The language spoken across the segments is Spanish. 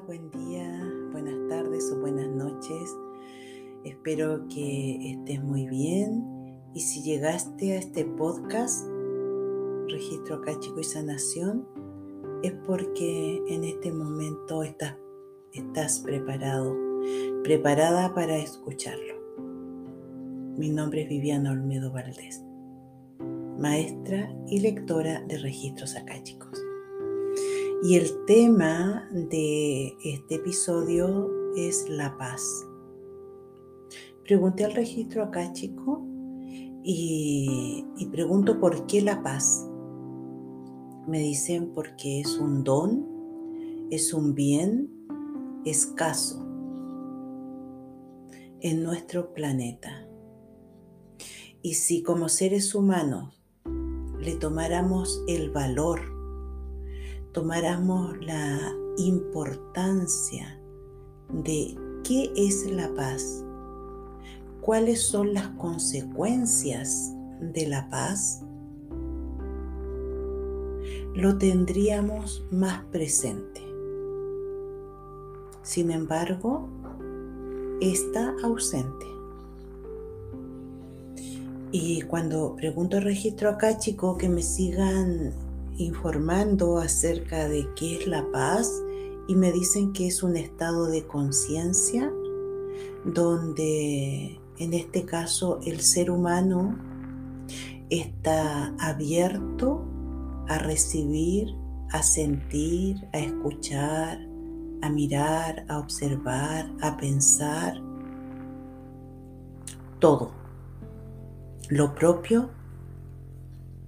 Buen día, buenas tardes o buenas noches. Espero que estés muy bien y si llegaste a este podcast, Registro Acáchico y Sanación, es porque en este momento estás, estás preparado, preparada para escucharlo. Mi nombre es Viviana Olmedo Valdés, maestra y lectora de registros acáchicos. Y el tema de este episodio es la paz. Pregunté al registro acá, chico, y, y pregunto por qué la paz. Me dicen porque es un don, es un bien escaso en nuestro planeta. Y si como seres humanos le tomáramos el valor tomáramos la importancia de qué es la paz, cuáles son las consecuencias de la paz, lo tendríamos más presente. Sin embargo, está ausente. Y cuando pregunto registro acá, chico, que me sigan informando acerca de qué es la paz y me dicen que es un estado de conciencia donde en este caso el ser humano está abierto a recibir, a sentir, a escuchar, a mirar, a observar, a pensar, todo, lo propio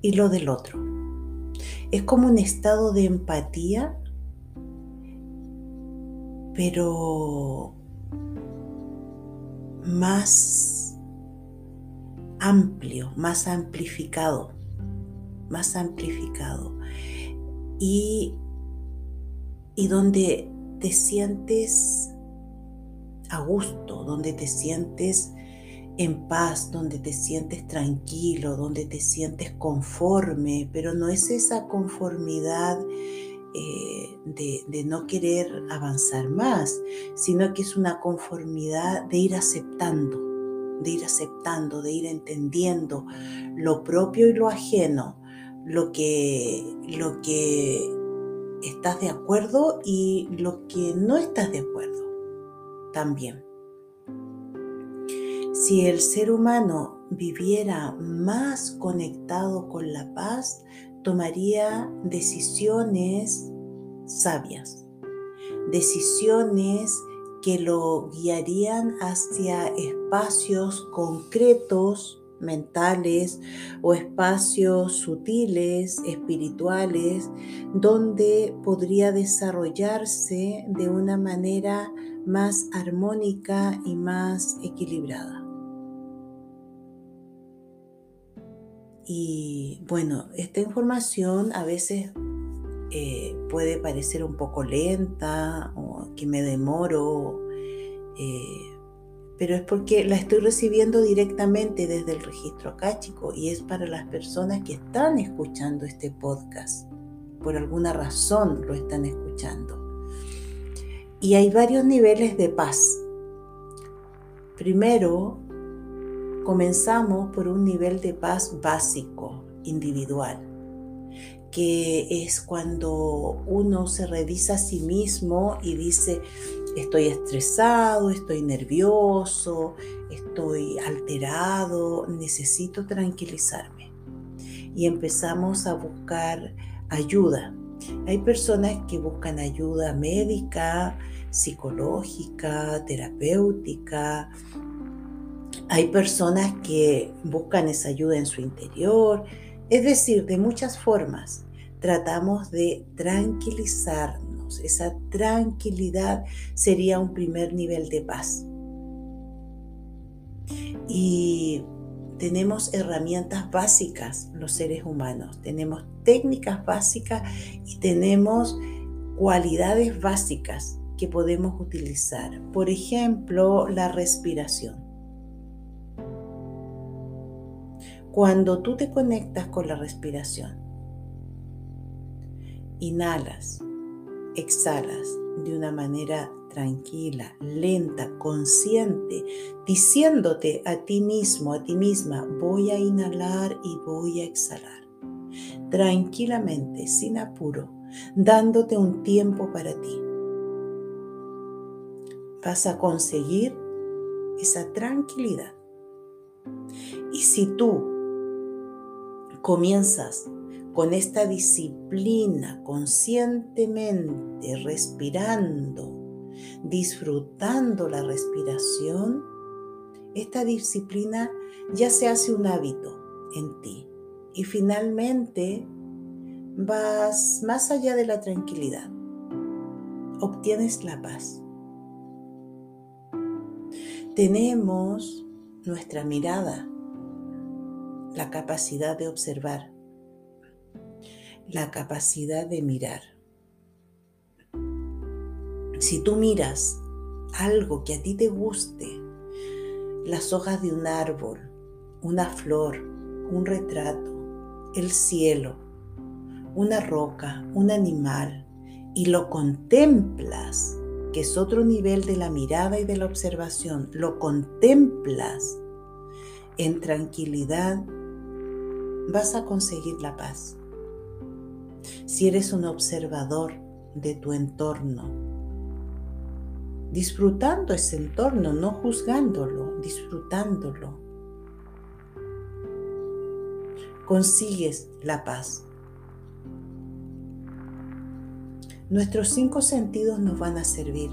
y lo del otro. Es como un estado de empatía, pero más amplio, más amplificado, más amplificado. Y, y donde te sientes a gusto, donde te sientes en paz, donde te sientes tranquilo, donde te sientes conforme, pero no es esa conformidad eh, de, no querer avanzar más, sino que es una conformidad de ir aceptando, de ir aceptando, de ir entendiendo lo propio y lo ajeno, lo que, lo que estás de acuerdo y lo que no estás de acuerdo también. Si el ser humano viviera más conectado con la paz, tomaría decisiones sabias, decisiones que lo guiarían hacia espacios concretos, mentales o espacios sutiles, espirituales, donde podría desarrollarse de una manera más armónica y más equilibrada. Y bueno, esta información a veces eh, puede parecer un poco lenta o que me demoro, eh, pero es porque la estoy recibiendo directamente desde el registro acáchico y es para las personas que están escuchando este podcast. Por alguna razón lo están escuchando. Y hay varios niveles de paz. Primero, Comenzamos por un nivel de paz básico, individual, que es cuando uno se revisa a sí mismo y dice, estoy estresado, estoy nervioso, estoy alterado, necesito tranquilizarme. Y empezamos a buscar ayuda. Hay personas que buscan ayuda médica, psicológica, terapéutica, hay personas que buscan esa ayuda en su interior, es decir, de muchas formas tratamos de tranquilizarnos. Esa tranquilidad sería un primer nivel de paz. Y tenemos herramientas básicas los seres humanos, tenemos técnicas básicas y tenemos cualidades básicas que podemos utilizar. Por ejemplo, la respiración. Cuando tú te conectas con la respiración, inhalas exhalas de una manera tranquila, lenta, consciente, diciéndote a ti mismo, a ti misma, voy a inhalar y voy a exhalar. Tranquilamente, sin apuro, dándote un tiempo para ti. Vas a conseguir esa tranquilidad. Y si tú comienzas con esta disciplina conscientemente respirando, disfrutando la respiración, esta disciplina ya se hace un hábito en ti y finalmente vas más allá de la tranquilidad, obtienes la paz. Tenemos nuestra mirada, la capacidad de observar, la capacidad de mirar. Si tú miras algo que a ti te guste, las hojas de un árbol, una flor, un retrato, el cielo, una roca, un animal, y lo contemplas, que es otro nivel de la mirada y de la observación, lo contemplas en tranquilidad, vas a conseguir la paz. Si eres un observador de tu entorno, disfrutando ese entorno, no juzgándolo, disfrutándolo. Consigues la paz. Nuestros cinco sentidos nos van a servir.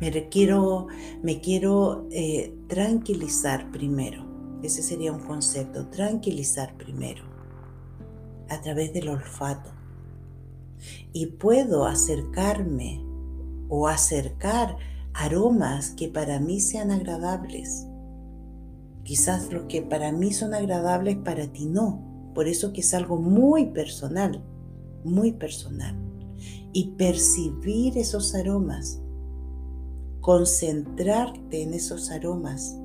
Me quiero, me quiero eh, tranquilizar primero. Ese sería un concepto, tranquilizar primero, a través del olfato. Y puedo acercarme o acercar aromas que para mí sean agradables. Quizás los que para mí son agradables para ti no. Por eso que es algo muy personal, muy personal. Y percibir esos aromas, concentrarte en esos aromas.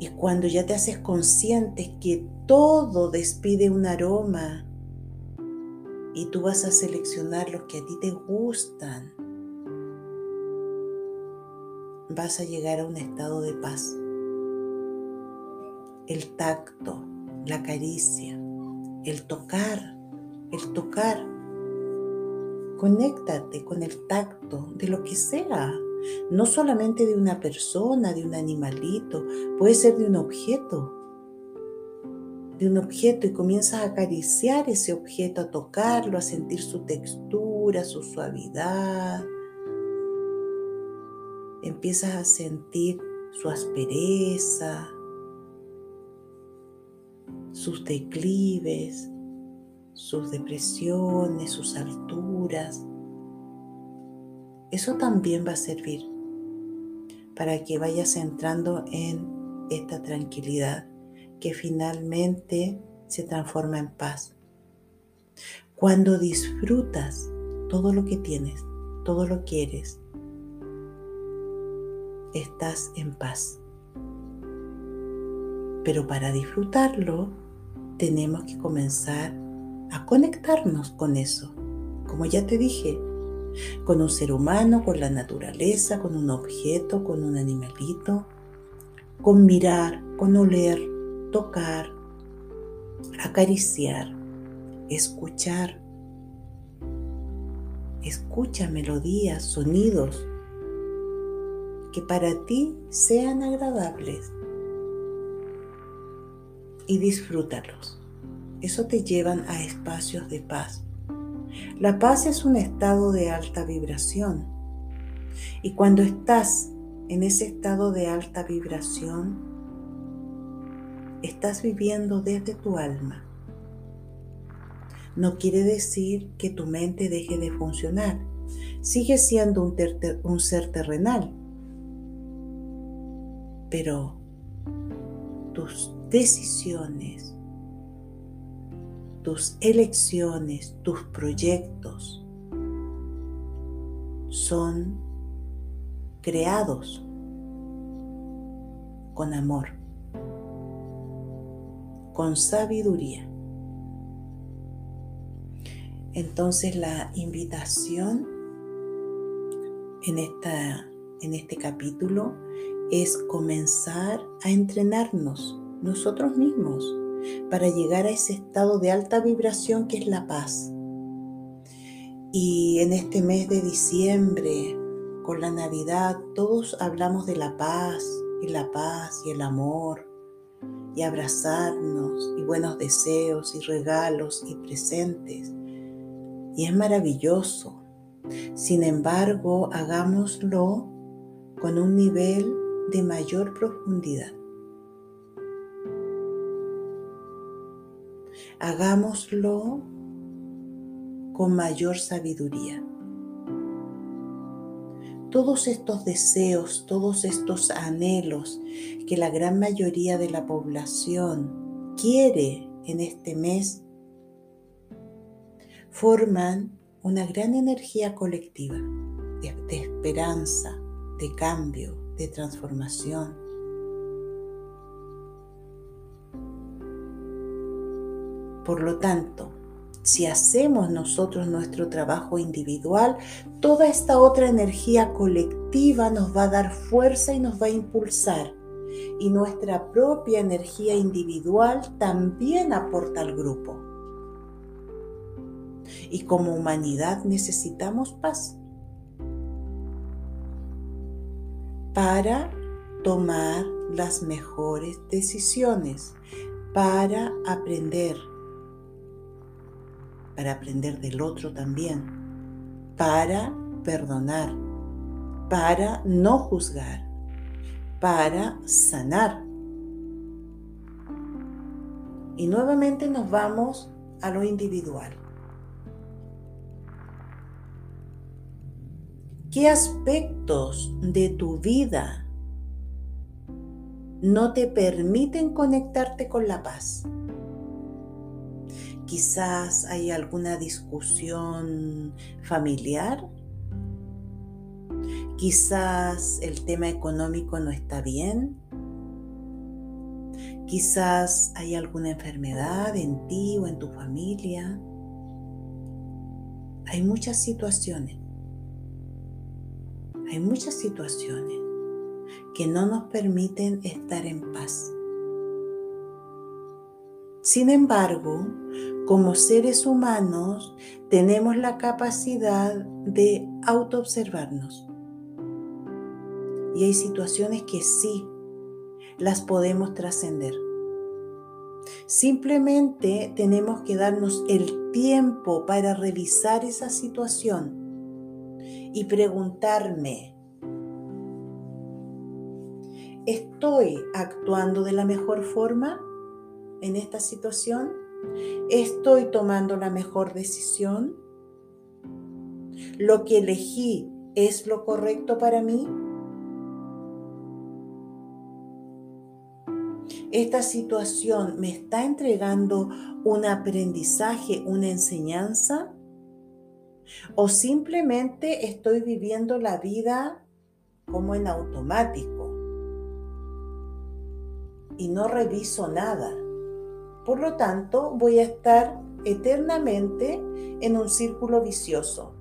Y cuando ya te haces consciente que todo despide un aroma, y tú vas a seleccionar los que a ti te gustan. Vas a llegar a un estado de paz. El tacto, la caricia, el tocar, el tocar. Conéctate con el tacto de lo que sea, no solamente de una persona, de un animalito, puede ser de un objeto de un objeto y comienzas a acariciar ese objeto, a tocarlo, a sentir su textura, su suavidad. Empiezas a sentir su aspereza, sus declives, sus depresiones, sus alturas. Eso también va a servir para que vayas entrando en esta tranquilidad que finalmente se transforma en paz. Cuando disfrutas todo lo que tienes, todo lo que eres, estás en paz. Pero para disfrutarlo, tenemos que comenzar a conectarnos con eso. Como ya te dije, con un ser humano, con la naturaleza, con un objeto, con un animalito, con mirar, con oler, tocar, acariciar, escuchar. Escucha melodías, sonidos que para ti sean agradables y disfrútalos. Eso te llevan a espacios de paz. La paz es un estado de alta vibración y cuando estás en ese estado de alta vibración, estás viviendo desde tu alma. No quiere decir que tu mente deje de funcionar. Sigue siendo un, un ser terrenal. Pero tus decisiones, tus elecciones, tus proyectos son creados con amor con sabiduría. Entonces la invitación en, esta, en este capítulo es comenzar a entrenarnos nosotros mismos para llegar a ese estado de alta vibración que es la paz. Y en este mes de diciembre, con la Navidad, todos hablamos de la paz y la paz y el amor y abrazarnos y buenos deseos y regalos y presentes. Y es maravilloso. Sin embargo, hagámoslo con un nivel de mayor profundidad. Hagámoslo con mayor sabiduría. Todos estos deseos, todos estos anhelos que la gran mayoría de la población quiere en este mes, forman una gran energía colectiva de, esperanza, de cambio, de transformación. Por lo tanto, si hacemos nosotros nuestro trabajo individual, toda esta otra energía colectiva nos va a dar fuerza y nos va a impulsar. Y nuestra propia energía individual también aporta al grupo. Y como humanidad necesitamos paz. para tomar las mejores decisiones, para aprender, para aprender del otro también, para perdonar, para no juzgar, para sanar. Y nuevamente nos vamos a lo individual. ¿Qué aspectos de tu vida no te permiten conectarte con la paz? Quizás hay alguna discusión familiar. Quizás el tema económico no está bien. Quizás hay alguna enfermedad en ti o en tu familia. Hay muchas situaciones hay muchas situaciones que no nos permiten estar en paz. Sin embargo, como seres humanos tenemos la capacidad de autoobservarnos. Y hay situaciones que sí las podemos trascender. Simplemente tenemos que darnos el tiempo para revisar esa situación y preguntarme, ¿estoy actuando de la mejor forma en esta situación? ¿Estoy tomando la mejor decisión? ¿Lo que elegí es lo correcto para mí? esta situación me está entregando un aprendizaje, una enseñanza? o simplemente estoy viviendo la vida como en automático y no reviso nada. Por lo tanto, voy a estar eternamente en un círculo vicioso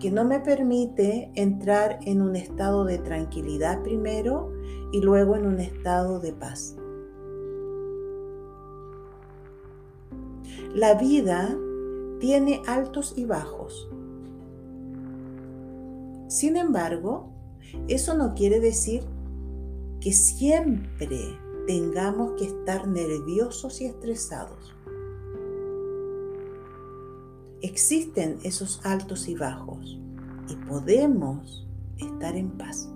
que no me permite entrar en un estado de tranquilidad primero y luego en un estado de paz. La vida tiene altos y bajos. Sin embargo, eso no quiere decir que siempre tengamos que estar nerviosos y estresados. Existen esos altos y bajos y podemos estar en paz.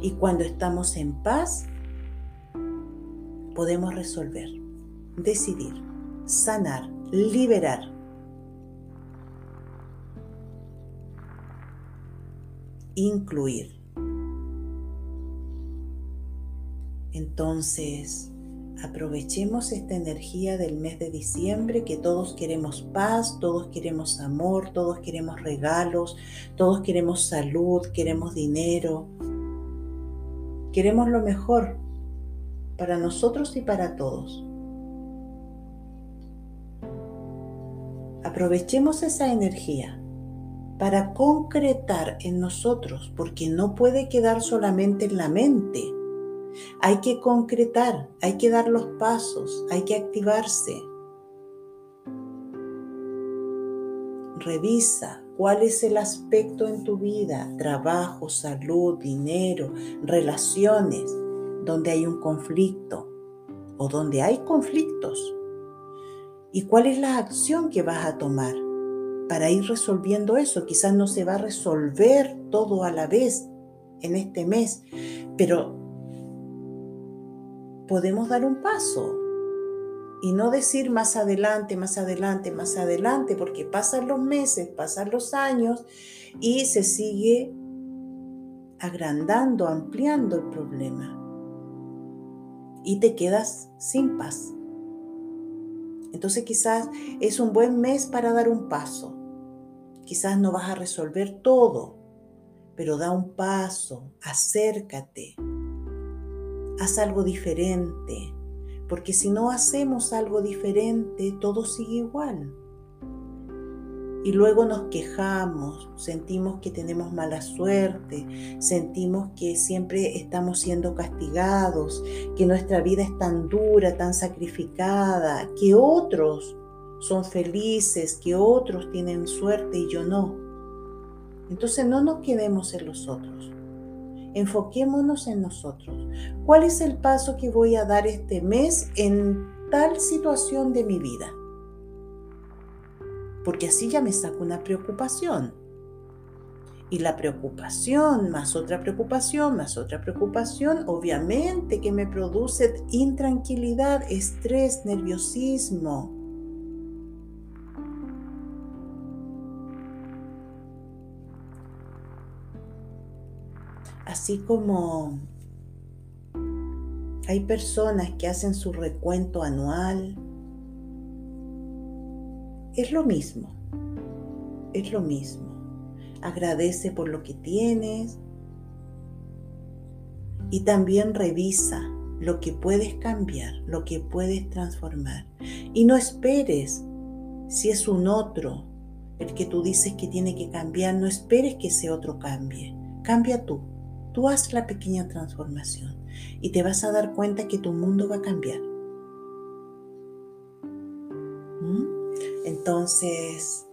Y cuando estamos en paz, podemos resolver, decidir, sanar, liberar. Incluir. Entonces, aprovechemos esta energía del mes de diciembre que todos queremos paz, todos queremos amor, todos queremos regalos, todos queremos salud, queremos dinero. Queremos lo mejor para nosotros y para todos. aprovechemos esa energía para concretar en nosotros, porque no puede quedar solamente en la mente. Hay que concretar, hay que dar los pasos, hay que activarse. Revisa cuál es el aspecto en tu vida, trabajo, salud, dinero, relaciones, donde hay un conflicto o donde hay conflictos. ¿Y cuál es la acción que vas a tomar para ir resolviendo eso? Quizás no se va a resolver todo a la vez en este mes, pero podemos dar un paso y no decir más adelante, más adelante, más adelante, porque pasan los meses, pasan los años y se sigue agrandando, ampliando el problema. Y te quedas sin paz. Entonces quizás es un buen mes para dar un paso. Quizás no vas a resolver todo, pero da un paso, acércate, haz algo diferente, porque si no hacemos algo diferente, todo sigue igual. Y luego nos quejamos, sentimos que tenemos mala suerte, sentimos que siempre estamos siendo castigados, que nuestra vida es tan dura, tan sacrificada, que otros son felices, que otros tienen suerte y yo no. Entonces no nos quedemos en los otros. Enfoquémonos en nosotros. ¿Cuál es el paso que voy a dar este mes en tal situación de mi vida? Porque así ya me saco una preocupación. Y la preocupación, más otra preocupación, más otra preocupación, obviamente que me produce intranquilidad, estrés, nerviosismo. Así como hay personas que hacen su recuento anual, es lo mismo, es lo mismo. Agradece por lo que tienes y también revisa lo que puedes cambiar, lo que puedes transformar. Y no esperes si es un otro el que tú dices que tiene que cambiar, no esperes que ese otro cambie. Cambia tú. Tú haz la pequeña transformación y te vas a dar cuenta que tu mundo va a cambiar. ¿Mm? Entonces,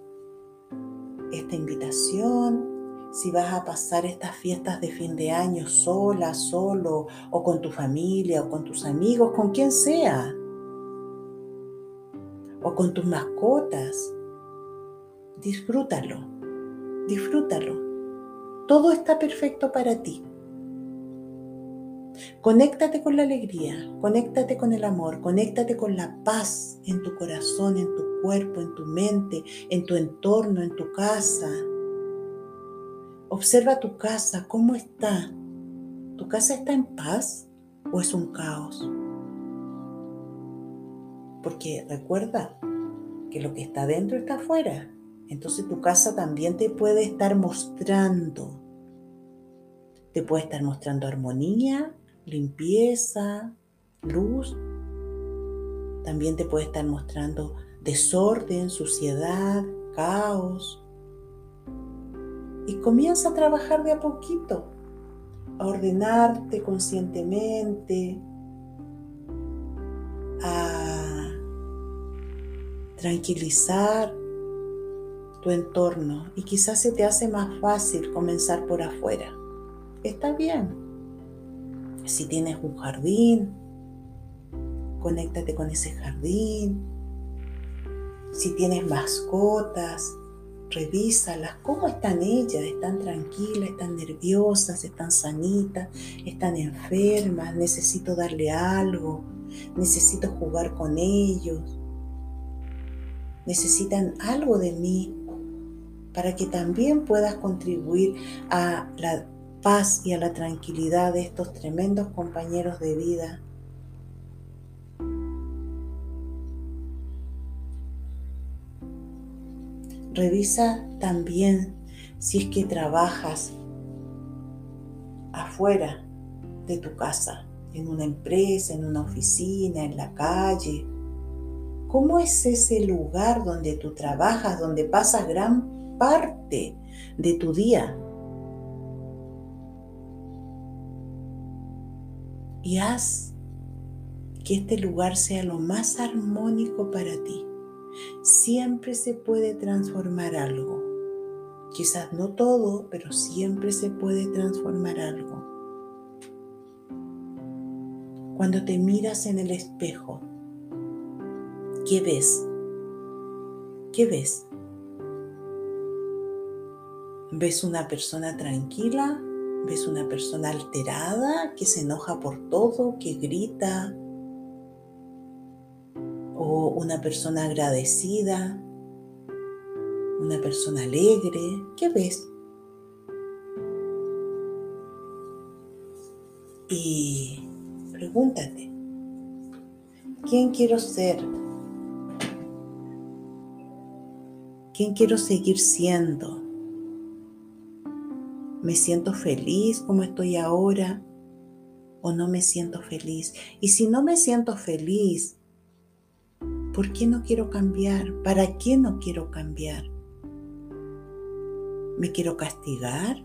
esta invitación, si vas a pasar estas fiestas de fin de año sola, solo, o con tu familia, o con tus amigos, con quien sea, o con tus mascotas, disfrútalo, disfrútalo. Todo está perfecto para ti. Conéctate con la alegría, conéctate con el amor, conéctate con la paz en tu corazón, en tu cuerpo, en tu mente, en tu entorno, en tu casa. Observa tu casa, ¿cómo está? ¿Tu casa está en paz o es un caos? Porque recuerda que lo que está dentro está afuera. Entonces tu casa también te puede estar mostrando. Te puede estar mostrando armonía limpieza, luz. También te puede estar mostrando desorden, suciedad, caos. Y comienza a trabajar de a poquito, a ordenarte conscientemente, a tranquilizar tu entorno y quizás se te hace más fácil comenzar por afuera. Está bien, si tienes un jardín, conéctate con ese jardín. Si tienes mascotas, revísalas. ¿Cómo están ellas? ¿Están tranquilas? ¿Están nerviosas? ¿Están sanitas? ¿Están enfermas? ¿Necesito darle algo? ¿Necesito jugar con ellos? ¿Necesitan algo de mí? para que también puedas contribuir a la paz y a la tranquilidad de estos tremendos compañeros de vida. Revisa también si es que trabajas afuera de tu casa, en una empresa, en una oficina, en la calle. ¿Cómo es ese lugar donde tú trabajas, donde pasas gran parte de tu día? Y haz que este lugar sea lo más armónico para ti. Siempre se puede transformar algo. Quizás no todo, pero siempre se puede transformar algo. Cuando te miras en el espejo, ¿qué ves? ¿Qué ves? ¿Ves una persona tranquila? ¿Ves una persona alterada que se enoja por todo, que grita? ¿O una persona agradecida? ¿Una persona alegre? ¿Qué ves? Y pregúntate, ¿quién quiero ser? ¿Quién quiero seguir siendo? ¿Me siento feliz como estoy ahora o no me siento feliz? Y si no me siento feliz, ¿por qué no quiero cambiar? ¿Para qué no quiero cambiar? ¿Me quiero castigar?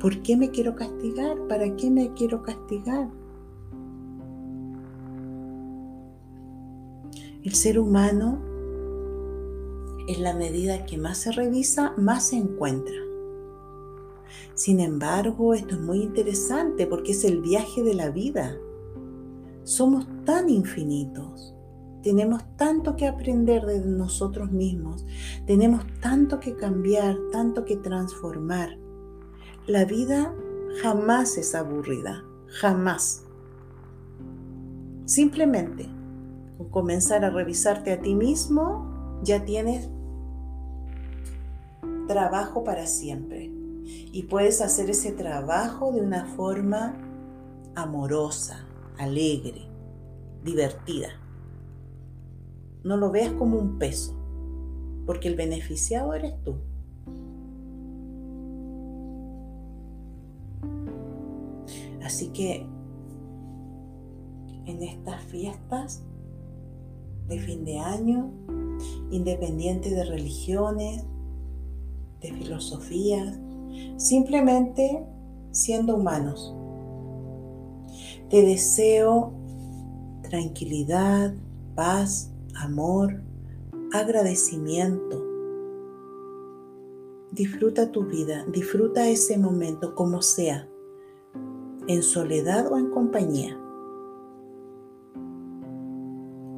¿Por qué me quiero castigar? ¿Para qué me quiero castigar? El ser humano, en la medida que más se revisa, más se encuentra. Sin embargo, esto es muy interesante porque es el viaje de la vida. Somos tan infinitos, tenemos tanto que aprender de nosotros mismos, tenemos tanto que cambiar, tanto que transformar. La vida jamás es aburrida, jamás. Simplemente comenzar a revisarte a ti mismo, ya tienes trabajo para siempre. Y puedes hacer ese trabajo de una forma amorosa, alegre, divertida. No lo veas como un peso, porque el beneficiado eres tú. Así que en estas fiestas de fin de año, independiente de religiones, de filosofías, simplemente siendo humanos. Te deseo tranquilidad, paz, amor, agradecimiento. Disfruta tu vida, disfruta ese momento como sea, en soledad o en compañía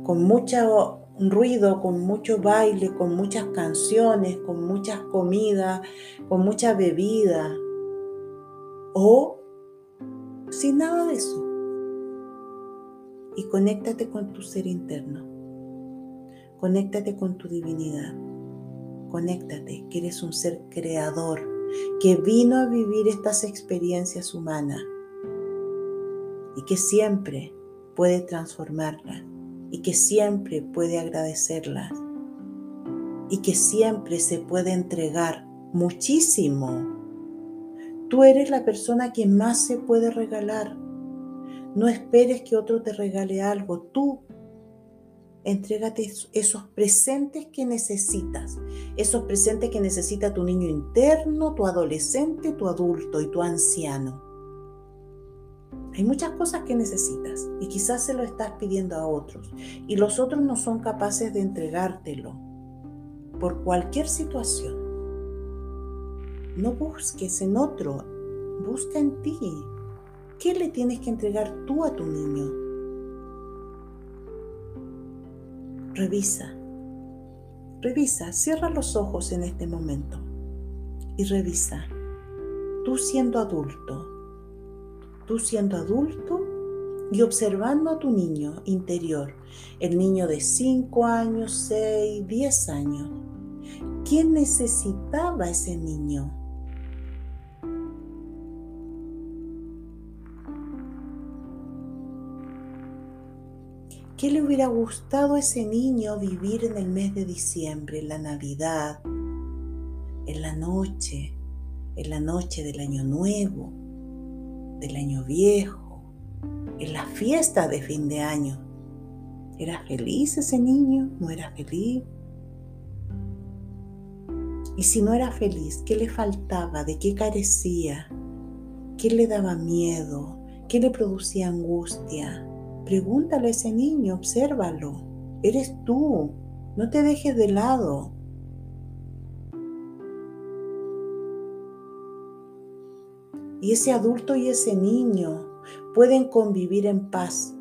con mucho ruido, con mucho baile, con muchas canciones, con muchas comidas, con mucha bebida, o sin nada de eso. Y conéctate con tu ser interno. Conéctate con tu divinidad. Conéctate, que eres un ser creador, que vino a vivir estas experiencias humanas y que siempre puede transformarlas y que siempre puede agradecerlas y que siempre se puede entregar muchísimo. Tú eres la persona que más se puede regalar. No esperes que otro te regale algo. Tú entrégate esos presentes que necesitas, esos presentes que necesita tu niño interno, tu adolescente, tu adulto y tu anciano. Hay muchas cosas que necesitas y quizás se lo estás pidiendo a otros y los otros no son capaces de entregártelo por cualquier situación. No busques en otro, busca en ti. ¿Qué le tienes que entregar tú a tu niño? Revisa, revisa, cierra los ojos en este momento y revisa. Tú siendo adulto, tú siendo adulto y observando a tu niño interior, el niño de 5 años, 6, 10 años. ¿Qué necesitaba ese niño? ¿Qué le hubiera gustado a ese niño vivir en el mes de diciembre, en la Navidad, en la noche, en la noche del Año Nuevo? Del año viejo, en la fiesta de fin de año. ¿Era feliz ese niño? ¿No era feliz? Y si no era feliz, ¿qué le faltaba? ¿De qué carecía? ¿Qué le daba miedo? ¿Qué le producía angustia? Pregúntale a ese niño, obsérvalo. Eres tú. No te dejes de lado. Y ese adulto y ese niño pueden convivir en paz.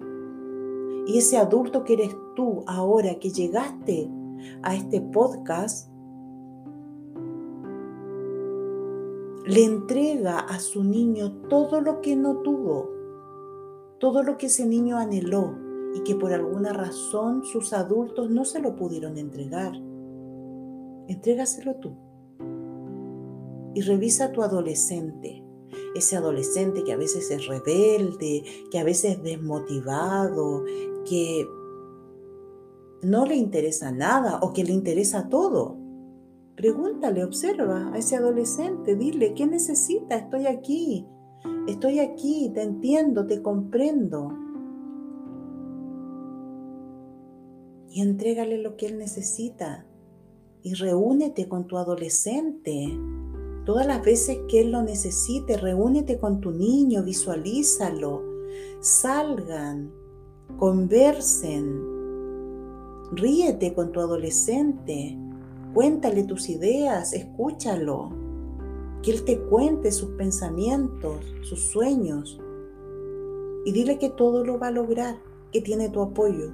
Y ese adulto que eres tú ahora que llegaste a este podcast, le entrega a su niño todo lo que no tuvo, todo lo que ese niño anheló y que por alguna razón sus adultos no se lo pudieron entregar. Entrégaselo tú. Y revisa a tu adolescente, ese adolescente que a veces es rebelde, que a veces es desmotivado, que no le interesa nada o que le interesa todo. Pregúntale, observa a ese adolescente, dile, ¿qué necesita? Estoy aquí, estoy aquí, te entiendo, te comprendo. Y entrégale lo que él necesita. Y reúnete con tu adolescente. Todas las veces que él lo necesite, reúnete con tu niño, visualízalo. Salgan, conversen, ríete con tu adolescente Cuéntale tus ideas, escúchalo. Que Él te cuente sus pensamientos, sus sueños. Y dile que todo lo va a lograr, que tiene tu apoyo.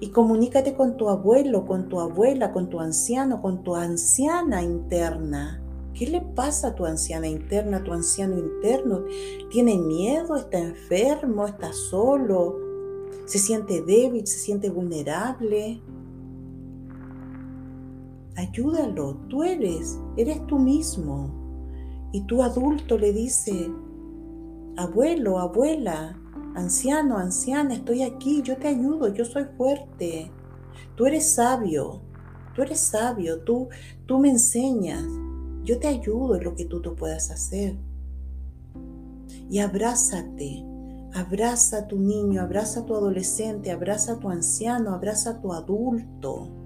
Y comunícate con tu abuelo, con tu abuela, con tu anciano, con tu anciana interna. ¿Qué le pasa a tu anciana interna, a tu anciano interno? ¿Tiene miedo? ¿Está enfermo? ¿Está solo? ¿Se siente débil? ¿Se siente vulnerable? Ayúdalo, tú eres, eres tú mismo. Y tu adulto le dice, abuelo, abuela, anciano, anciana, estoy aquí, yo te ayudo, yo soy fuerte. Tú eres sabio, tú eres sabio, tú, tú me enseñas, yo te ayudo en lo que tú, tú puedas hacer. Y abrázate, abraza a tu niño, abraza a tu adolescente, abraza a tu anciano, abraza a tu adulto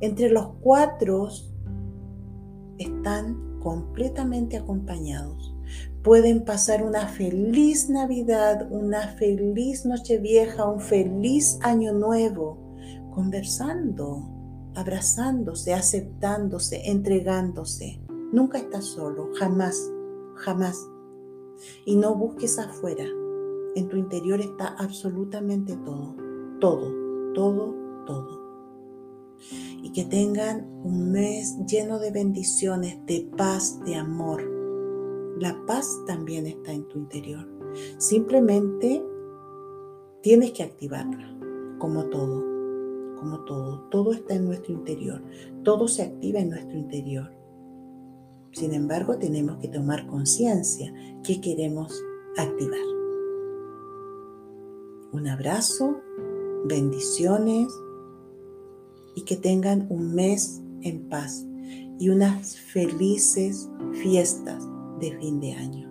entre los cuatro están completamente acompañados. Pueden pasar una feliz Navidad, una feliz Nochevieja, un feliz Año Nuevo, conversando, abrazándose, aceptándose, entregándose. Nunca estás solo, jamás, jamás. Y no busques afuera. En tu interior está absolutamente todo, todo, todo, todo y que tengan un mes lleno de bendiciones, de paz, de amor. La paz también está en tu interior. Simplemente tienes que activarla, como todo, como todo. Todo está en nuestro interior, todo se activa en nuestro interior. Sin embargo, tenemos que tomar conciencia que queremos activar. Un abrazo, bendiciones y que tengan un mes en paz y unas felices fiestas de fin de año.